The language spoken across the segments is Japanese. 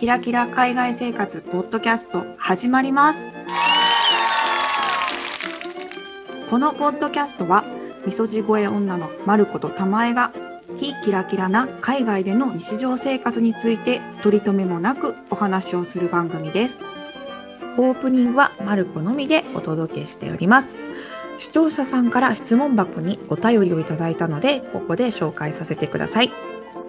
キラキラ海外生活ポッドキャスト始まります。このポッドキャストは、みそじ声女のまることたまえが、非キラキラな海外での日常生活について取り留めもなくお話をする番組です。オープニングはまる子のみでお届けしております。視聴者さんから質問箱にお便りをいただいたので、ここで紹介させてください。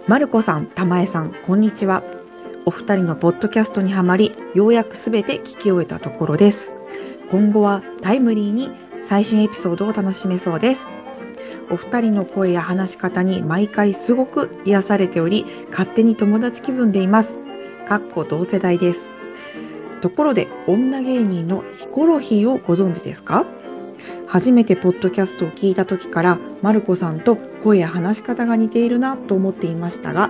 まるこさん、たまえさん、こんにちは。お二人のポッドキャストにはまり、ようやくすべて聞き終えたところです。今後はタイムリーに最新エピソードを楽しめそうです。お二人の声や話し方に毎回すごく癒されており、勝手に友達気分でいます。かっこ同世代です。ところで、女芸人のヒコロヒーをご存知ですか？初めてポッドキャストを聞いた時から、マルコさんと声や話し方が似ているなと思っていましたが、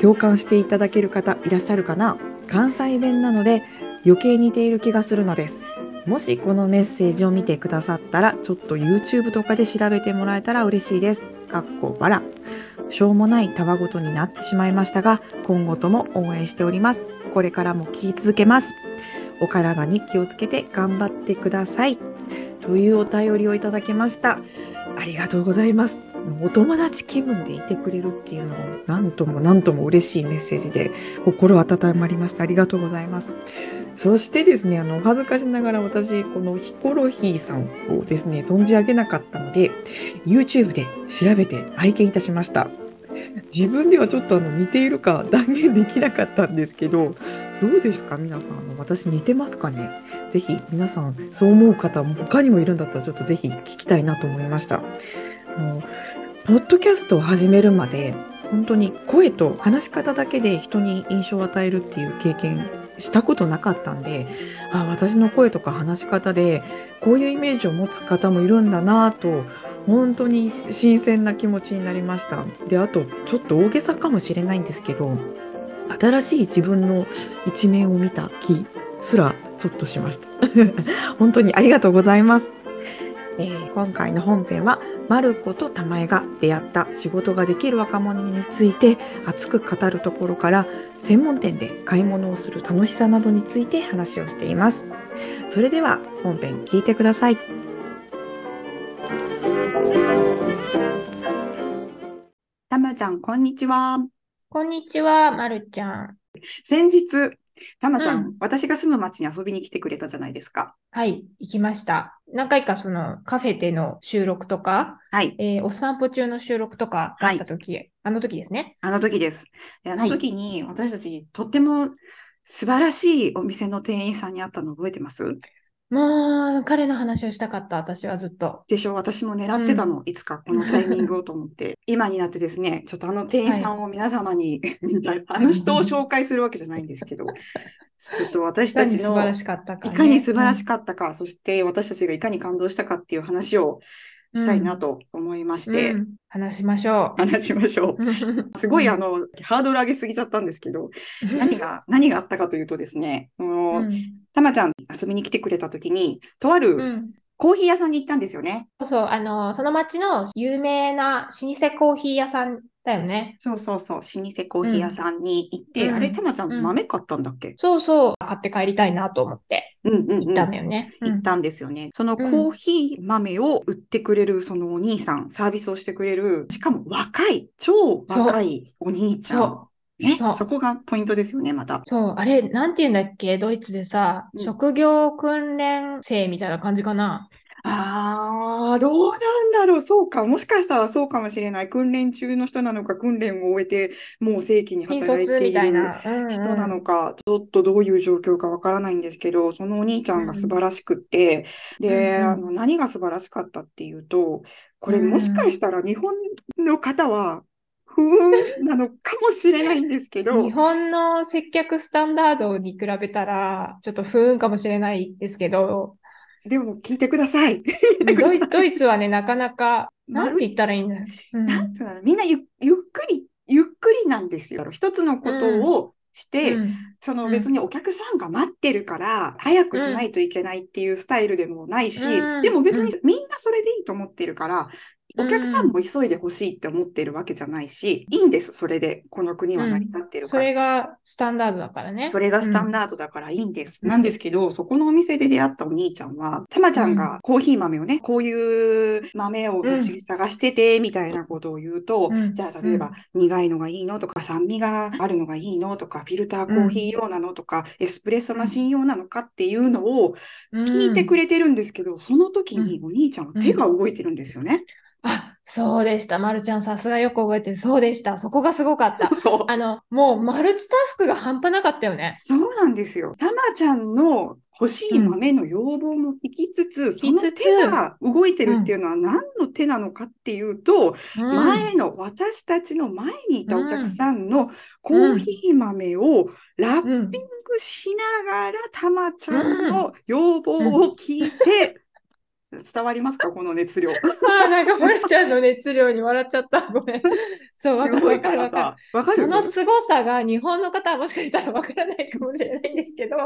共感していただける方いらっしゃるかな？関西弁なので余計似ている気がするのです。もしこのメッセージを見てくださったら、ちょっと YouTube とかで調べてもらえたら嬉しいです。かっこバラ。しょうもないたわごとになってしまいましたが、今後とも応援しております。これからも聞き続けます。お体に気をつけて頑張ってください。というお便りをいただきました。ありがとうございます。お友達気分でいてくれるっていうのを何とも何とも嬉しいメッセージで心温まりました。ありがとうございます。そしてですね、あの、恥ずかしながら私、このヒコロヒーさんをですね、存じ上げなかったので、YouTube で調べて拝見いたしました。自分ではちょっとあの似ているか 断言できなかったんですけど、どうですか？皆さん。あの私似てますかね？ぜひ皆さんそう思う方も他にもいるんだったらちょっとぜひ聞きたいなと思いました。あのポッドキャストを始めるまで本当に声と話し方だけで人に印象を与えるっていう経験したことなかったんで、あ私の声とか話し方でこういうイメージを持つ方もいるんだなぁと本当に新鮮な気持ちになりました。で、あと、ちょっと大げさかもしれないんですけど、新しい自分の一面を見た気すらちょっとしました。本当にありがとうございます。えー今回の本編は、マルコと玉江が出会った仕事ができる若者について熱く語るところから、専門店で買い物をする楽しさなどについて話をしています。それでは本編聞いてください。たまちゃん、こんにちは。こんにちは、まるちゃん。先日、たまちゃん、うん私が住む町に遊びに来てくれたじゃないですか。はい、行きました。何回かそのカフェでの収録とか、はい。えーお散歩中の収録とか出したとき、あの時ですね。あの時です。であの時に私たちとっても素晴らしいお店の店員さんに会ったの覚えてます？もう、彼の話をしたかった、私はずっと。でしょ？私も狙ってたの、いつかこのタイミングをと思って。今になってですね、ちょっとあの店員さんを皆様に、みたいな あの人を紹介するわけじゃないんですけど、ちょっと私たちのに素晴らしかったか、いね。かに素晴らしっかったか、そして私たちがいかに感動したかっていう話をしたいなと思いまして、話しましょ話しましょう。う。すごいあの、ハードル上げすぎちゃったんですけど、何が、何があったかというとですね、たまちゃん遊びに来てくれた時に、とあうるんコーヒー屋さんに行ったんですよね。そうそう、あの、その町の有名な老舗コーヒー屋さんだよね。そうそうそう、老舗コーヒー屋さんに行って、うんあれ、たまちゃんうん豆買ったんだっけ？そうそう、買って帰りたいなと思ってうんうんうん。行ったんだよね。うん行ったんですよね。そのコうんーヒー豆を売ってくれるそのお兄さん、サービスをしてくれる、しかも若い、超若いお兄ちゃん。そねそうそこがポイントですよね、また。そう、あれ、なんて言うんだっけ？ドイツでさ、うん職業訓練生みたいな感じかな？ああ、どうなんだろう。そうか。もしかしたらそうかもしれない。訓練中の人なのか、訓練を終えて、もう正規に新働いてい卒みたいるな。うんうん人なのか、ちょっとどういう状況かわからないんですけど、そのお兄ちゃんが素晴らしくって、で、うんうんあの、何が素晴らしかったっていうと、これうんもしかしたら日本の方は、不運なのかもしれないんですけど。日、本の接客スタンダードに比べたら、ちょっと不運かもしれないですけど、でも聞いてください。ドイ ドイツはね、なかなか、なんて言ったらいいんだよ。うん。なんていうのかなみんなゆゆっくり、ゆっくりなんですよ。一つのことをして、うん。そのうん別にお客さんが待ってるから、早くしないといけないっていうスタイルでもないし、うん。でも別にみんなそれでいいと思ってるから、お客さんも急いでほしいって思ってるわけじゃないし、いいんです、それで。この国は成り立ってるから。それがスタンダードだからね。それがスタンダードだからいいんです。なんですけど、そこのお店で出会ったお兄ちゃんは、たまちゃんがコーヒー豆をね、こういう豆をうん探してて、みたいなことを言うと、うん。じゃあ例えば、苦いのがいいのとか、酸味があるのがいいのとか、フィルターコーヒー用なのとか、エスプレッソマシン用なのかっていうのを聞いてくれ、れてるんですけど、その時にお兄ちゃんは手が動いてるんですよね。あ、そうでした。まるちゃんさすがよく覚えてる。そうでした。そこがすごかった。そう。あの、もうマルチタスクが半端なかったよね。そうなんですよ。たまちゃんの欲しい豆の要望も引きつつ、そのつつ手が動いてるっていうのは何の手なのかっていうと、うん前の私たちの前にいたお客さんのコーヒー豆をラッピングしながらたまちゃんの要望を聞いて、伝わりますか？この熱量。すあーなんか、まるちゃんの熱量に笑っちゃった。ごめん。そう、わかるわかるわかる？その凄さが日本の方はもしかしたらわからないかもしれないんですけど、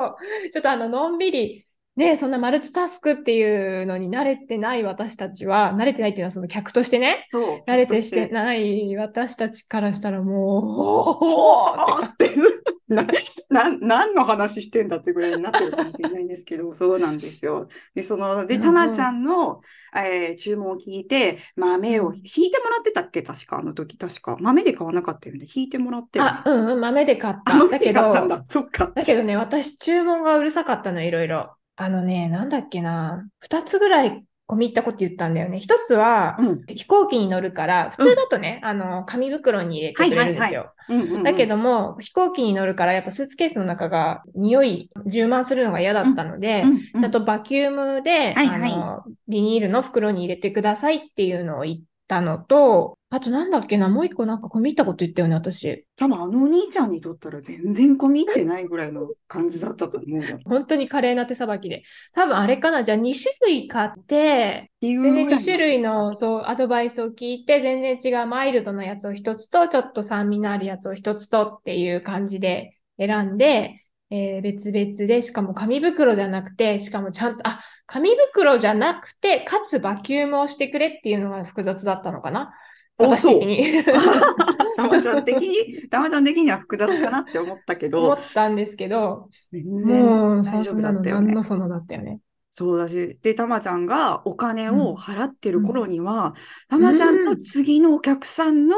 ちょっとあの、のんびり、ね、そんなマルチタスクっていうのに慣れてない私たちは、慣れてないっていうのはその客としてね、そう。慣れてしてとない私たちからしたらもう、ほほーーって、な、な、何の話してんだってぐらいになってるかもしれないんですけど、そうなんですよ。で、その、で、うんたまちゃんの、えー注文を聞いて、豆を引いてもらってたっけ？確か、あの時、確か。豆で買わなかったよね。引いてもらってよねあ、うんうん、豆で買っあた。だたんだ。そっか。だけどね、私注文がうるさかったの、いろいろ。あのね、なんだっけな。二つぐらい込み入ったこと言ったんだよね。一つは、うん。飛行機に乗るから、普通だとね、あの、紙袋に入れてくれるんですよ。うんうんうんだけども、飛行機に乗るから、やっぱスーツケースの中が匂い、充満するのが嫌だったので、うんうんちゃんとバキュームで、はいはいあの、ビニールの袋に入れてくださいっていうのを言ったのと、あとなんだっけな、もう一個なんか込み入ったこと言ったよね、私。多分あのお兄ちゃんにとったら全然込み入ってないぐらいの感じだったと思うよ。っ本当に華麗な手さばきで。多分あれかな、じゃあ2種類買って、ていう全然2ぐらい種類のそうアドバイスを聞いて、全然違うマイルドなやつを一つと、ちょっと酸味のあるやつを一つとっていう感じで選んで、えー別々で、しかも紙袋じゃなくて、しかもちゃんと、あ、紙袋じゃなくて、かつバキュームをしてくれっていうのが複雑だったのかな。的に たまちゃん的に、たまちゃん的には複雑かなって思ったけ思ど、ったんですけど、全も然う大丈夫だったよね。何のそのだったよね。そうだし、で、たまちゃんがお金を払ってる頃には、たまちゃんの次のお客さんの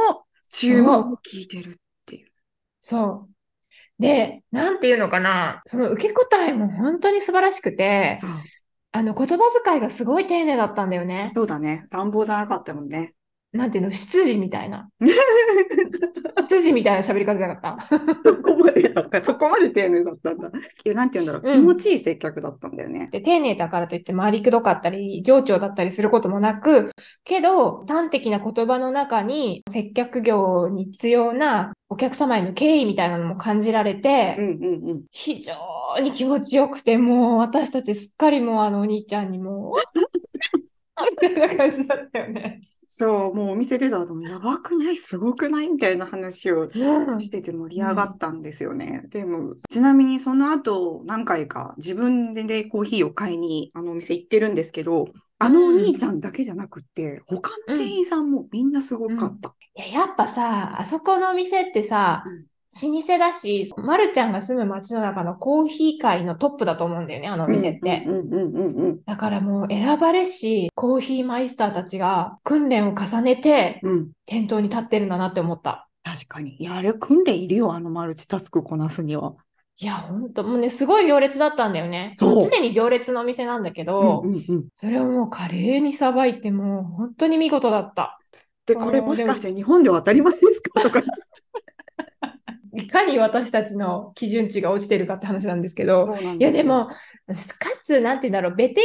注文を聞いてるっていう。そう。で、なんていうのかな、その受け答えも本当に素晴らしくて。あの言葉遣いがすごい丁寧だったんだよね。そうだね。乱暴じゃなかったもんね。なんていうの、執事みたいな。執事みたいな喋り方じゃなかった？そこまで、そこまで丁寧だったんだ。いや、なんて言うんだろう。うん気持ちいい接客だったんだよね。で、丁寧だからといって回りくどかったり、情緒だったりすることもなく、けど、端的な言葉の中に接客業に必要なお客様への敬意みたいなのも感じられて、うんうんうん。非常に気持ちよくて、もう私たちすっかりもうあのお兄ちゃんにもう、みたいな感じだったよね。そう、もうお店出た後もやばくない？すごくない？みたいな話をうんしてて盛り上がったんですよね。でも、ちなみにその後何回か自分でねコーヒーを買いにあのお店行ってるんですけど、あのお兄ちゃんだけじゃなくって、他の店員さんもみんなすごかった。いや、やっぱさ、あそこのお店ってさうん、老舗だし、まるちゃんが住む街の中のコーヒー界のトップだと思うんだよね、あのお店って。うんうんうんうんうん。だからもう選ばれし、コーヒーマイスターたちが訓練を重ねてうん。店頭に立ってるんだなって思った。確かに。いや、あれ訓練いるよ、あのマルチタスクこなすには。いや、ほんと、もうね、すごい行列だったんだよね。そう常に行列のお店なんだけど、うんうんうん。それをもう華麗にさばいて、もう本当に見事だった。で、これもしかして日本では当たり前ですかとか。いかに私たちの基準値が落ちてるかって話なんですけど、いや、でも、かつ、なんて言うんだろう、ベテ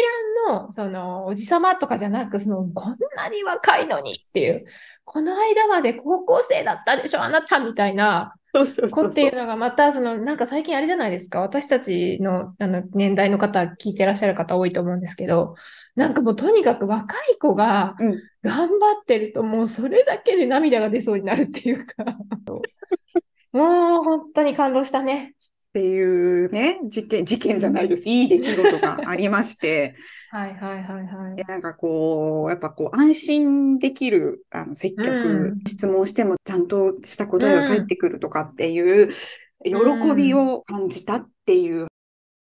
ランの、その、おじさまとかじゃなく、その、こんなに若いのにっていう、この間まで高校生だったでしょ、あなたみたいな子っていうのが、また、その、なんか最近あれじゃないですか、私たちの、あの、年代の方、聞いてらっしゃる方多いと思うんですけど、なんかもう、とにかく若い子がうん。頑張ってると、もうそれだけで涙が出そうになるっていうか、もう本当に感動したね。っていうね、事件、事件じゃないです。いい出来事がありまして、はいはいはいはいで。なんかこう、やっぱこう、安心できる、あの、接客、うん質問してもちゃんとした答えが返ってくるとかっていう、喜びを感じたっていう。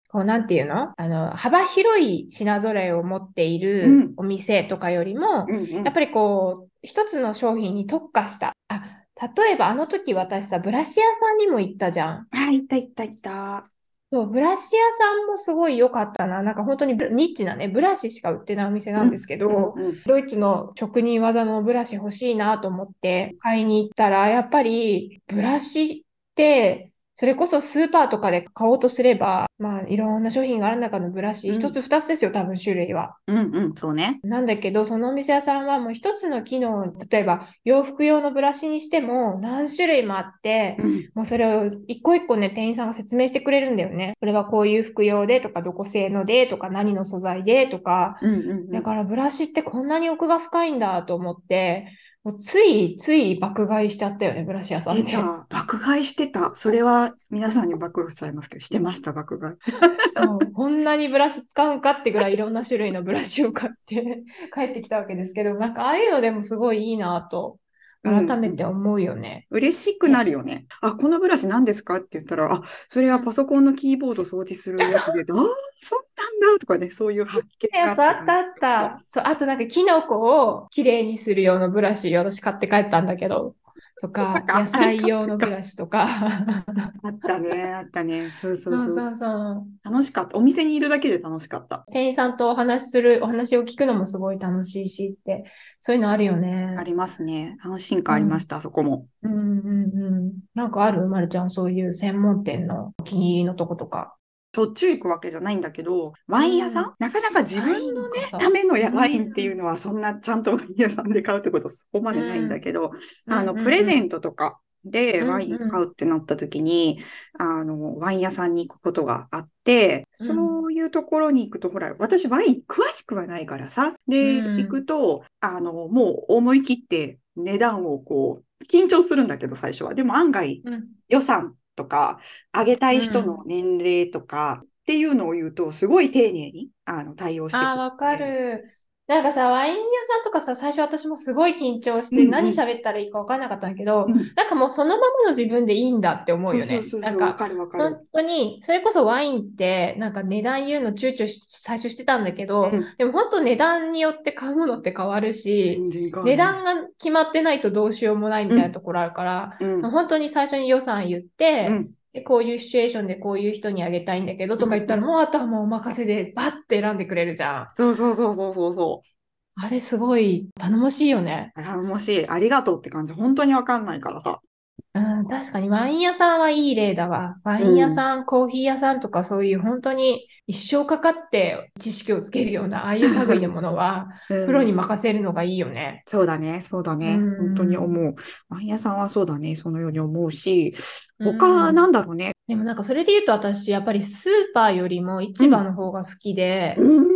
こう、なんていうの？あの、幅広い品揃えを持っていうんるお店とかよりも、うんうんやっぱりこう、一つの商品に特化した。あ、例えばあの時私さ、ブラシ屋さんにも行ったじゃん。あ、いたいたいた。そう、ブラシ屋さんもすごい良かったな。なんか本当にブニッチなね、ブラシしか売ってないお店なんですけど、うんうんドイツの職人技のブラシ欲しいなと思って買いに行ったら、やっぱりブラシって、それこそスーパーとかで買おうとすれば、まあいろんな商品がある中のブラシ、うん一つ二つですよ、多分種類は。うんうん、そうね。なんだけど、そのお店屋さんはもう一つの機能、例えば洋服用のブラシにしても何種類もあって、うんもうそれを一個一個ね、店員さんが説明してくれるんだよね。これはこういう服用でとか、どこ製のでとか、何の素材でとか。うんうんうんだからブラシってこんなに奥が深いんだと思って、もうついつい爆買いしちゃったよね、ブラシ屋さんで。してた。爆買いしてた。それは皆さんに暴露しちゃいますけど、してました、爆買い。そう、こんなにブラシ使うんかってぐらいいろんな種類のブラシを買って帰ってきたわけですけど、なんかああいうのでもすごいいいなと、改めて思うよね。嬉しくなるよね。あ、このブラシ何ですか？って言ったら、あ、それはパソコンのキーボード掃除するやつで、あ あ、そうなんだとかね、そういう発見がやつあったあった。そう、あとなんかキノコをきれいにする用のブラシ、私買って帰ったんだけど、とか、野菜用のブラシとか。あったね、あったね。そうそそう。そううそうそう。楽しかった。お店にいるだけで楽しかった。店員さんとお話しする、お話を聞くのもすごい楽しいしって、そういうのあるよねあ。りますね。安心感ありました、そこも。うんうんうん。なんかある？まるちゃん、そういう専門店のお気に入りのとことか。しょっちゅう行くわけじゃないんだけど、ワイン屋さん、うん。なかなか自分のねためのワインっていうのは、そんなちゃんとワイン屋さんで買うってことはそこまでないんだけど、あの、プレゼンントとかでうんうん。ワイン買うってなった時に、あの、ワイン屋さんに行くことがあって、うん。そういうところに行くと、ほら、私ワイン詳しくはないからさ、で、うん。行くと、あの、もう思い切って値段をこう、緊張するんだけど、最初は。でも案外、うん。予算とか、上げたい人の年齢とかっていうのを言うと、すごい丁寧にあの対応してくれてああ、わかる。なんかさ、ワイン屋さんとかさ、最初私もすごい緊張して、何喋ったらいいかわかんなかったんだけど、うんなんかもうそのままの自分でいいんだって思うよね。そうそうそう、なんかわかか本る。当に、それこそワインって、なんか値段言うの躊躇し、最初してたんだけど、うん。でも本当値段によって買うものって変わるし、値段が決まってないとどうしようもないみたいなところあるから、うん。本当に最初に予算言って、こういうシチュエーションでこういう人にあげたいんだけどとか言ったら、うんもうあとはもうお任せでバッて選んでくれるじゃん。そうそうそうそうそうそう。あれすごい頼もしいよね。あもし、ありがとうって感じ、本当にわかんないからさ。うん、確かにワイン屋さんはいい例だわ。ワイン屋さん、コーヒー屋さんとかそういう本当に一生かかって知識をつけるような、ああいう類のものは、うんプロに任せるのがいいよね。そうだね、そうだね。うん本当に思う。ワイン屋さんはそうだね、そのように思うし、うん他なんだろうね。でもなんかそれで言うと私、やっぱりスーパーよりも市場の方が好きで、うん。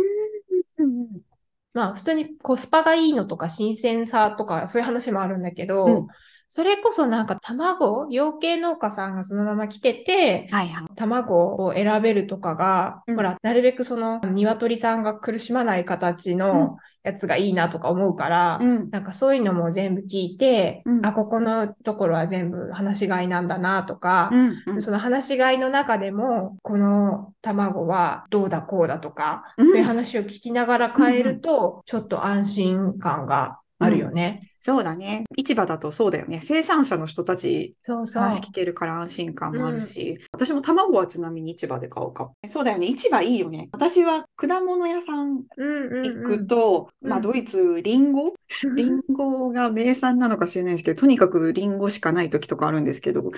まあ普通にコスパがいいのとか新鮮さとかそういう話もあるんだけど、うんそれこそなんか卵、養鶏農家さんがそのまま来てて、はいはい。卵を選べるとかが、うんほら、なるべくその鶏さんが苦しまない形のやつがいいなとか思うから、うん。なんかそういうのも全部聞いて、うんあ、ここのところは全部放し飼いなんだなとか、うん。うんその放し飼いの中でも、この卵はどうだこうだとか、うんそういう話を聞きながら変えると、ちょっと安心感があるよね。そうだね。市場だとそうだよね。生産者の人たち。話聞けるから安心感もあるし、私も卵はちなみに市場で買うかも。そうだよね。市場いいよね。私は果物屋さんうんうん行うんくと、うんまあドイツ、リンゴ？リンゴが名産なのか知らないですけど、とにかくリンゴしかない時とかあるんですけど、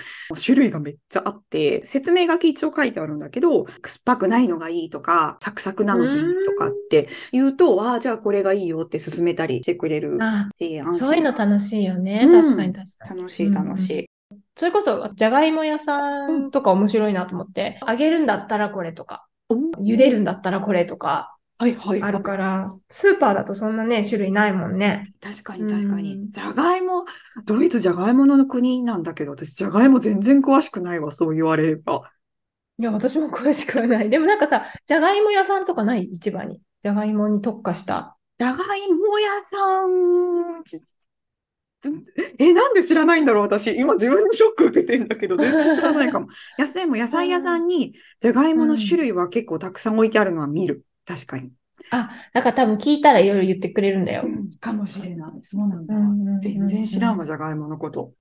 種類がめっちゃあって、説明書き一応書いてあるんだけど、酸っぱくないのがいいとか、サクサクなのがいいとかって言うと、ああ、じゃあこれがいいよって勧めたりしてくれる。あ、えー安心そういうの楽しいよね。うん確かに確かに。楽しい楽しい。それこそ、じゃがいも屋さんとか面白いなと思って、揚げるんだったらこれとか、茹でるんだったらこれとかはいはいあるから、スーパーだとそんなね、種類ないもんね。確かに確かに。うんじゃがいも、ドイツじゃがいもの国なんだけど、私じゃがいも全然詳しくないわ、そう言われれば。いや、私も詳しくはない。でもなんかさ、じゃがいも屋さんとかない？市場に。じゃがいもに特化した。じゃがいも屋さん、ちえ、なんで知らないんだろう、私。今自分でショック受けてんだけど、全然知らないかも。やすでも野菜屋さんに、じゃがいもの種類は結構たくさん置いてあるのは見る。確かに。あ、なんか多分聞いたらいろいろ言ってくれるんだよ。かもしれない。そうなんだうんうんうんうん全然知らんわ、じゃがいものこと。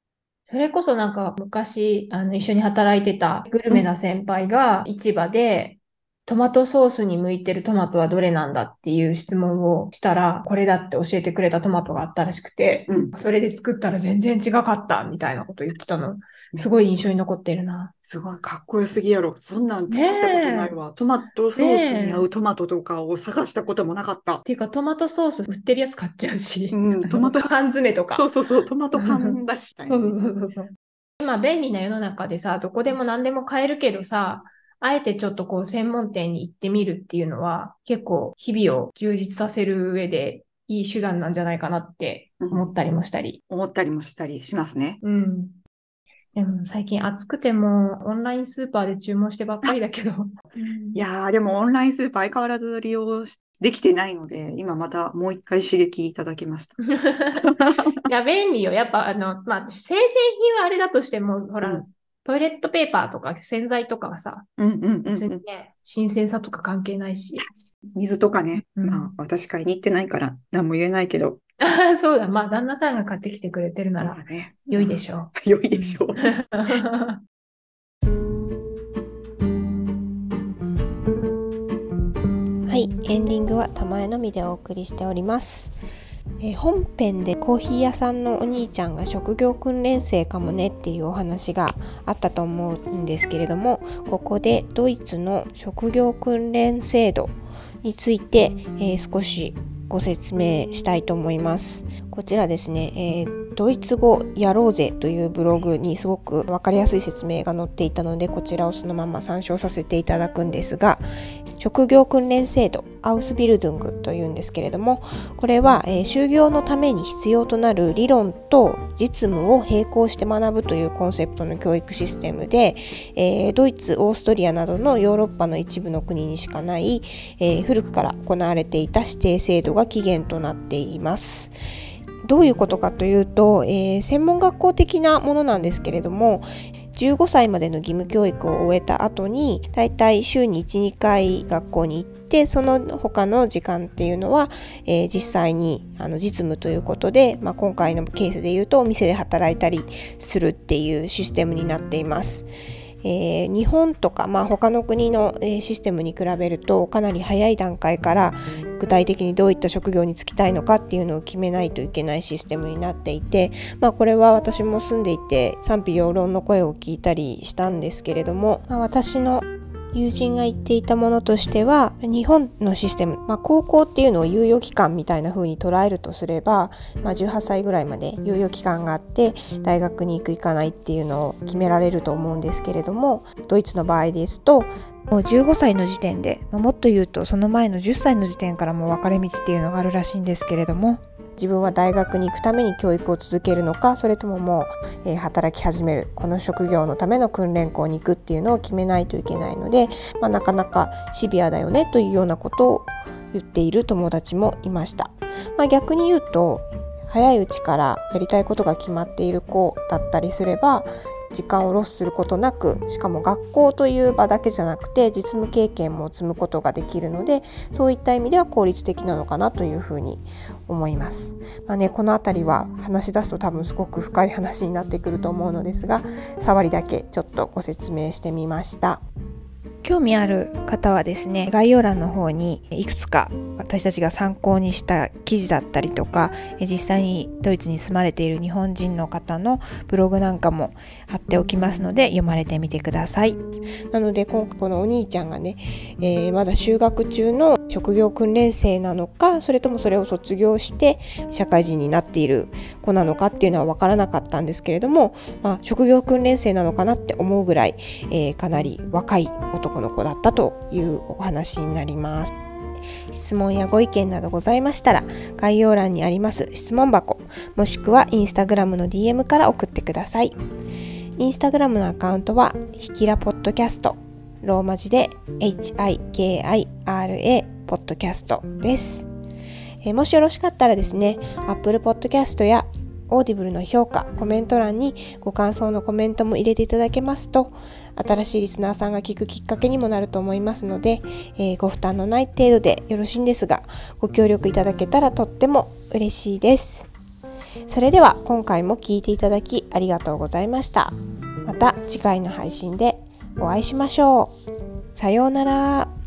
それこそなんか昔、あの、一緒に働いてたグルメな先輩が市場で、トマトソースに向いてるトマトはどれなんだっていう質問をしたら、これだって教えてくれたトマトがあったらしくて、うん。それで作ったら全然違かったみたいなこと言ってたの。すごい印象に残ってるな。すごいかっこよすぎやろ。そんなん使ったことないわ。トマトソースに合うトマトとかを探したこともなかったっ。ていうか、トマトソース売ってるやつ買っちゃうし、うんトマト缶詰とか。そうそうそう、トマト缶だし。そうそうそうそうそう。今便利な世の中でさ、どこでも何でも買えるけどさ、あえてちょっとこう専門店に行ってみるっていうのは結構日々を充実させる上でいい手段なんじゃないかなって思ったりもしたり。思ったりもしたりしますね。うん。でも最近暑くてもオンラインスーパーで注文してばっかりだけど。いやー、でもオンラインスーパー相変わらず利用しできてないので、今またもう一回刺激いただきました。いや、便利よ。やっぱあの、まあ、生鮮品はあれだとしても、ほら、うんトイレットペーパーとか洗剤とかはさ、うんうんうんうん別に。ね、新鮮さとか関係ないし。水とかね。うんまあ、私買いに行ってないから何も言えないけど。そうだ。まあ、旦那さんが買ってきてくれてるならまあね。良いでしょう。良いでしょう。う。はい、エンディングはたまえのみでお送りしております。え本編でコーヒー屋さんのお兄ちゃんが職業訓練生かもねっていうお話があったと思うんですけれどもここでドイツの職業訓練制度について、えー少しご説明したいと思います。こちらですね、えードイツ語やろうぜというブログにすごく分かりやすい説明が載っていたのでこちらをそのまま参照させていただくんですが職業訓練制度アウスビルドゥングというんですけれどもこれは、えー就業のために必要となる理論と実務を並行して学ぶというコンセプトの教育システムで、えードイツオーストリアなどのヨーロッパの一部の国にしかない、えー古くから行われていた指定制度が起源となっています。どういうことかというと、え専門学校的なものなんですけれども15歳までの義務教育を終えた後にだいたい週に12回学校に行ってその他の時間っていうのは、えー実際にあの実務ということで、まあ、今回のケースで言うとお店で働いたりするっていうシステムになっています。えー日本とか、まあ、他の国の、システムに比べるとかなり早い段階から具体的にどういった職業に就きたいのかっていうのを決めないといけないシステムになっていて、まあ、これは私も住んでいて賛否両論の声を聞いたりしたんですけれども、まあ、私の友人が言っていたものとしては日本のシステム、まあ、高校っていうのを猶予期間みたいな風に捉えるとすれば、まあ、18歳ぐらいまで猶予期間があって大学に行く行かないっていうのを決められると思うんですけれどもドイツの場合ですともう15歳の時点で、まあもっと言うとその前の10歳の時点からもう分かれ道っていうのがあるらしいんですけれども自分は大学に行くために教育を続けるのかそれとももう、えー働き始めるこの職業のための訓練校に行くっていうのを決めないといけないので、まあ、なかなかシビアだよねというようなことを言っている友達もいました。まあ、逆に言うと早いうちからやりたいことが決まっている子だったりすれば時間をロスすることなくしかも学校という場だけじゃなくて実務経験も積むことができるのでそういった意味では効率的なのかなというふうに思います。まあね、この辺りは話し出すと多分すごく深い話になってくると思うのですが触りだけちょっとご説明してみました。興味ある方はですね概要欄の方にいくつか私たちが参考にした記事だったりとか実際にドイツに住まれている日本人の方のブログなんかも貼っておきますので読まれてみてください。なので今回このお兄ちゃんがね、えーまだ就学中の職業訓練生なのかそれともそれを卒業して社会人になっている子なのかっていうのは分からなかったんですけれども、まあ、職業訓練生なのかなって思うぐらい、えーかなり若い男の子だったというお話になります。質問やご意見などございましたら概要欄にあります質問箱もしくはインスタグラムの DM から送ってくださいインスタグラムのアカウントはひきらポッドキャストローマ字で HIKIRA ポッドキャストです。えーもしよろしかったらですね、Apple Podcast や Audible の評価、コメント欄にご感想のコメントも入れていただけますと、新しいリスナーさんが聞くきっかけにもなると思いますので、えーご負担のない程度でよろしいんですが、ご協力いただけたらとっても嬉しいです。それでは今回も聞いていただきありがとうございました。また次回の配信でお会いしましょう。さようなら。